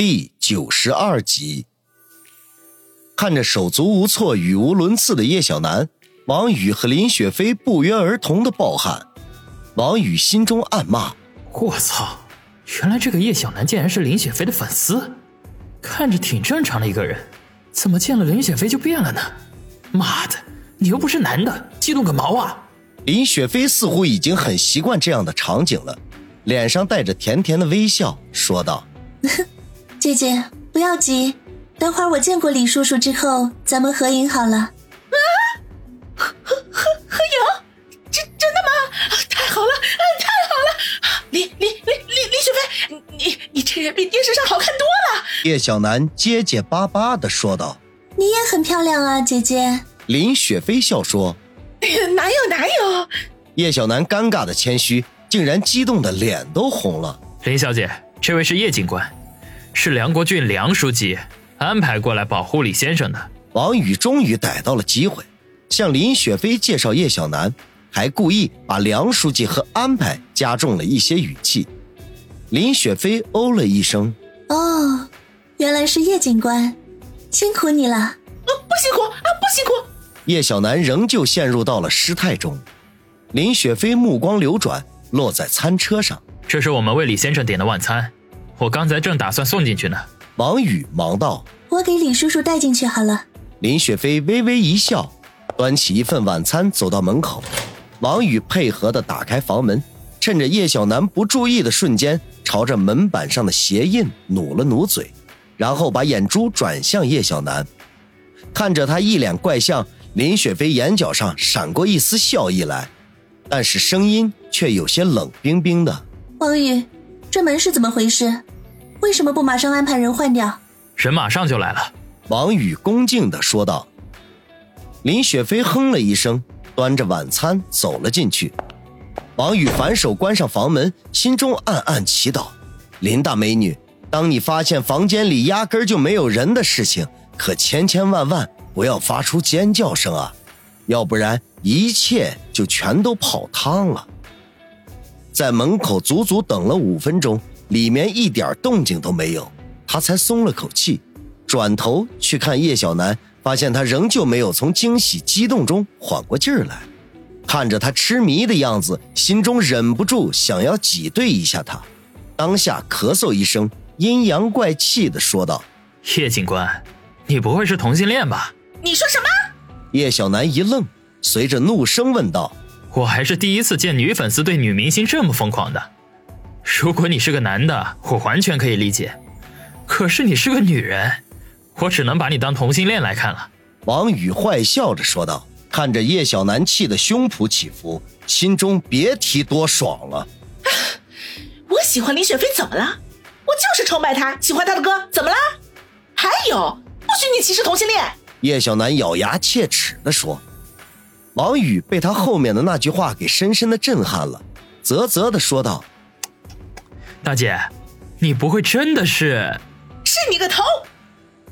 第九十二集，看着手足无措、语无伦次的叶小楠，王宇和林雪飞不约而同的暴汗。王宇心中暗骂：“我操，原来这个叶小楠竟然是林雪飞的粉丝！看着挺正常的一个人，怎么见了林雪飞就变了呢？妈的，你又不是男的，激动个毛啊！”林雪飞似乎已经很习惯这样的场景了，脸上带着甜甜的微笑，说道。姐姐，不要急，等会儿我见过李叔叔之后，咱们合影好了。啊，合合合合影？真真的吗？太好了，太好了！李李李李李雪飞，你你这人比电视上好看多了。叶小楠结结巴巴的说道：“你也很漂亮啊，姐姐。”林雪飞笑说：“ 哪有哪有？”叶小楠尴尬的谦虚，竟然激动的脸都红了。林小姐，这位是叶警官。是梁国俊梁书记安排过来保护李先生的。王宇终于逮到了机会，向林雪飞介绍叶小楠，还故意把梁书记和安排加重了一些语气。林雪飞哦了一声：“哦，原来是叶警官，辛苦你了。”“呃，不辛苦啊，不辛苦。”叶小楠仍旧陷入到了失态中。林雪飞目光流转，落在餐车上：“这是我们为李先生点的晚餐。”我刚才正打算送进去呢，王宇忙道：“我给李叔叔带进去好了。”林雪飞微微一笑，端起一份晚餐走到门口。王宇配合的打开房门，趁着叶小楠不注意的瞬间，朝着门板上的鞋印努了努嘴，然后把眼珠转向叶小楠，看着他一脸怪相，林雪飞眼角上闪过一丝笑意来，但是声音却有些冷冰冰的：“王宇。”这门是怎么回事？为什么不马上安排人换掉？人马上就来了。王宇恭敬的说道。林雪飞哼了一声，端着晚餐走了进去。王宇反手关上房门，心中暗暗祈祷：林大美女，当你发现房间里压根就没有人的事情，可千千万万不要发出尖叫声啊，要不然一切就全都泡汤了。在门口足足等了五分钟，里面一点动静都没有，他才松了口气，转头去看叶小楠，发现他仍旧没有从惊喜激动中缓过劲儿来，看着他痴迷的样子，心中忍不住想要挤兑一下他，当下咳嗽一声，阴阳怪气的说道：“叶警官，你不会是同性恋吧？”你说什么？叶小楠一愣，随着怒声问道。我还是第一次见女粉丝对女明星这么疯狂的。如果你是个男的，我完全可以理解。可是你是个女人，我只能把你当同性恋来看了。王宇坏笑着说道，看着叶小楠气得胸脯起伏，心中别提多爽了。我喜欢林雪飞怎么了？我就是崇拜她，喜欢她的歌怎么了？还有，不许你歧视同性恋！叶小楠咬牙切齿地说。王宇被他后面的那句话给深深的震撼了，啧啧的说道：“大姐，你不会真的是？是你个头！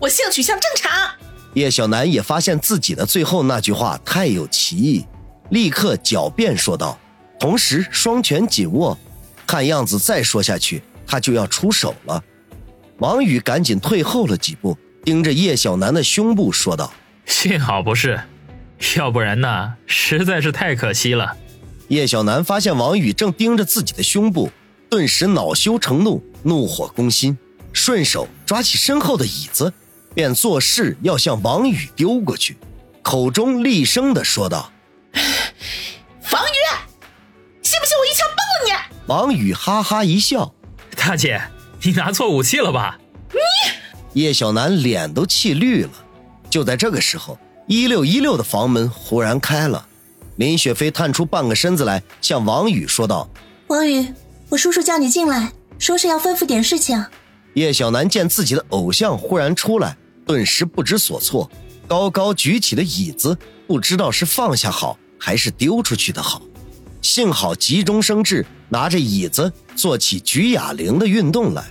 我性取向正常。”叶小楠也发现自己的最后那句话太有歧义，立刻狡辩说道，同时双拳紧握，看样子再说下去他就要出手了。王宇赶紧退后了几步，盯着叶小楠的胸部说道：“幸好不是。”要不然呢，实在是太可惜了。叶小楠发现王宇正盯着自己的胸部，顿时恼羞成怒，怒火攻心，顺手抓起身后的椅子，便作势要向王宇丢过去，口中厉声的说道：“王宇，信不信我一枪崩了你？”王宇哈哈一笑：“大姐，你拿错武器了吧？”你叶小楠脸都气绿了。就在这个时候。一六一六的房门忽然开了，林雪飞探出半个身子来，向王宇说道：“王宇，我叔叔叫你进来，说是要吩咐点事情。”叶小楠见自己的偶像忽然出来，顿时不知所措，高高举起的椅子不知道是放下好还是丢出去的好，幸好急中生智，拿着椅子做起举哑铃的运动来。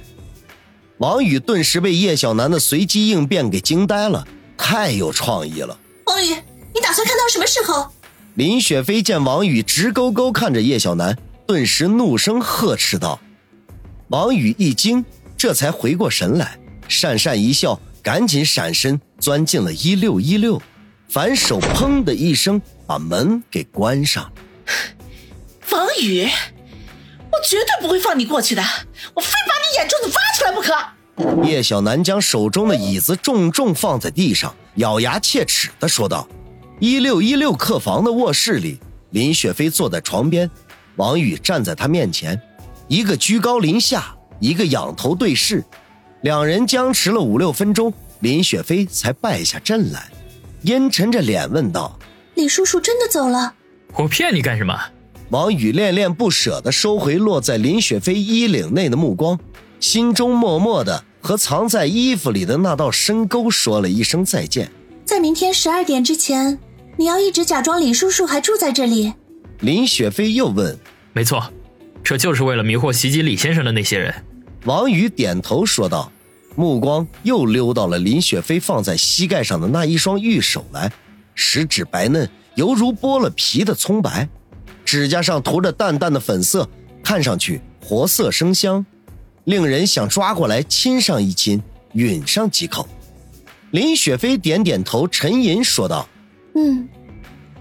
王宇顿时被叶小楠的随机应变给惊呆了，太有创意了。王宇，你打算看到什么时候？林雪飞见王宇直勾勾看着叶小楠，顿时怒声呵斥道：“王宇一惊，这才回过神来，讪讪一笑，赶紧闪身钻进了一六一六，反手砰的一声把门给关上。王宇，我绝对不会放你过去的，我非把你眼珠子挖出来不可！叶小楠将手中的椅子重重放在地上，咬牙切齿的说道：“一六一六客房的卧室里，林雪飞坐在床边，王宇站在他面前，一个居高临下，一个仰头对视，两人僵持了五六分钟，林雪飞才败下阵来，阴沉着脸问道：“李叔叔真的走了？我骗你干什么？”王宇恋恋不舍地收回落在林雪飞衣领内的目光，心中默默地和藏在衣服里的那道深沟说了一声再见。在明天十二点之前，你要一直假装李叔叔还住在这里。林雪飞又问：“没错，这就是为了迷惑袭击李先生的那些人。”王宇点头说道，目光又溜到了林雪飞放在膝盖上的那一双玉手来，食指白嫩，犹如剥了皮的葱白。指甲上涂着淡淡的粉色，看上去活色生香，令人想抓过来亲上一亲，吮上几口。林雪飞点点头，沉吟说道：“嗯，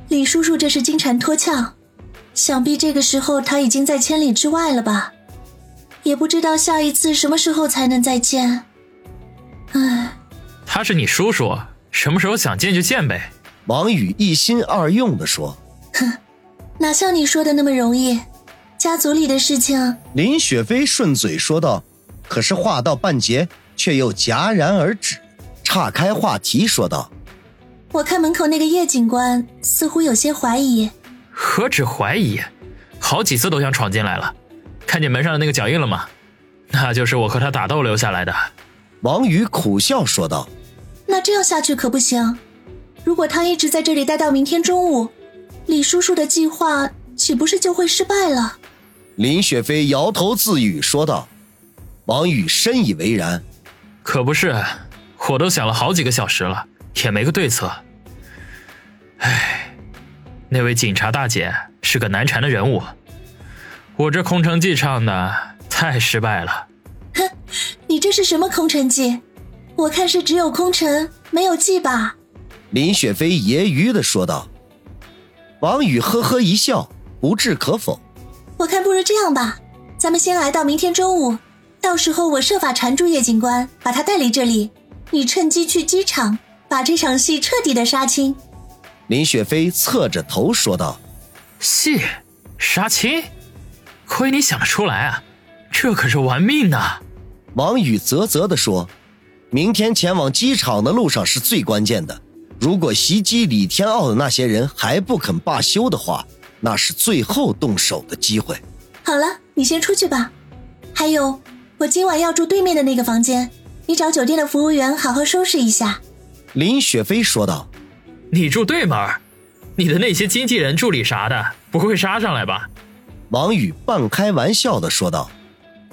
李叔叔这是金蝉脱壳，想必这个时候他已经在千里之外了吧？也不知道下一次什么时候才能再见。唉，他是你叔叔，什么时候想见就见呗。”王宇一心二用的说：“哼。”哪像你说的那么容易？家族里的事情，林雪飞顺嘴说道。可是话到半截，却又戛然而止，岔开话题说道：“我看门口那个叶警官似乎有些怀疑。何止怀疑，好几次都想闯进来了。看见门上的那个脚印了吗？那就是我和他打斗留下来的。”王宇苦笑说道：“那这样下去可不行。如果他一直在这里待到明天中午。”李叔叔的计划岂不是就会失败了？林雪飞摇头自语说道。王宇深以为然，可不是，我都想了好几个小时了，也没个对策。唉，那位警察大姐是个难缠的人物，我这空城计唱的太失败了。哼，你这是什么空城计？我看是只有空城没有计吧？林雪飞揶揄的说道。王宇呵呵一笑，不置可否。我看不如这样吧，咱们先挨到明天中午，到时候我设法缠住叶警官，把他带离这里。你趁机去机场，把这场戏彻底的杀青。林雪飞侧着头说道：“戏杀青，亏你想得出来啊！这可是玩命呐！”王宇啧啧的说：“明天前往机场的路上是最关键的。”如果袭击李天傲的那些人还不肯罢休的话，那是最后动手的机会。好了，你先出去吧。还有，我今晚要住对面的那个房间，你找酒店的服务员好好收拾一下。”林雪飞说道。“你住对门？你的那些经纪人、助理啥的，不会杀上来吧？”王宇半开玩笑的说道。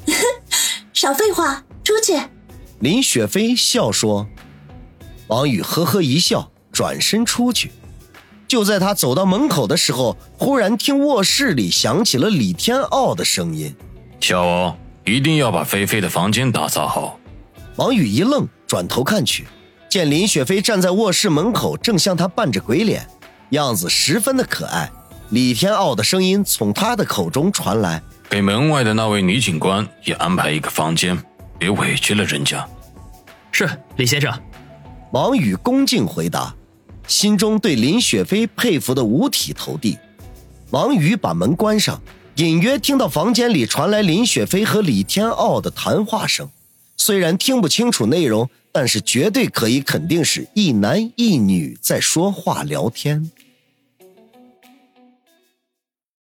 “少废话，出去。”林雪飞笑说。王宇呵呵一笑。转身出去，就在他走到门口的时候，忽然听卧室里响起了李天傲的声音：“小王，一定要把菲菲的房间打扫好。”王宇一愣，转头看去，见林雪飞站在卧室门口，正向他扮着鬼脸，样子十分的可爱。李天傲的声音从他的口中传来：“给门外的那位女警官也安排一个房间，别委屈了人家。”是李先生。王宇恭敬回答。心中对林雪飞佩服的五体投地。王宇把门关上，隐约听到房间里传来林雪飞和李天傲的谈话声，虽然听不清楚内容，但是绝对可以肯定是一男一女在说话聊天。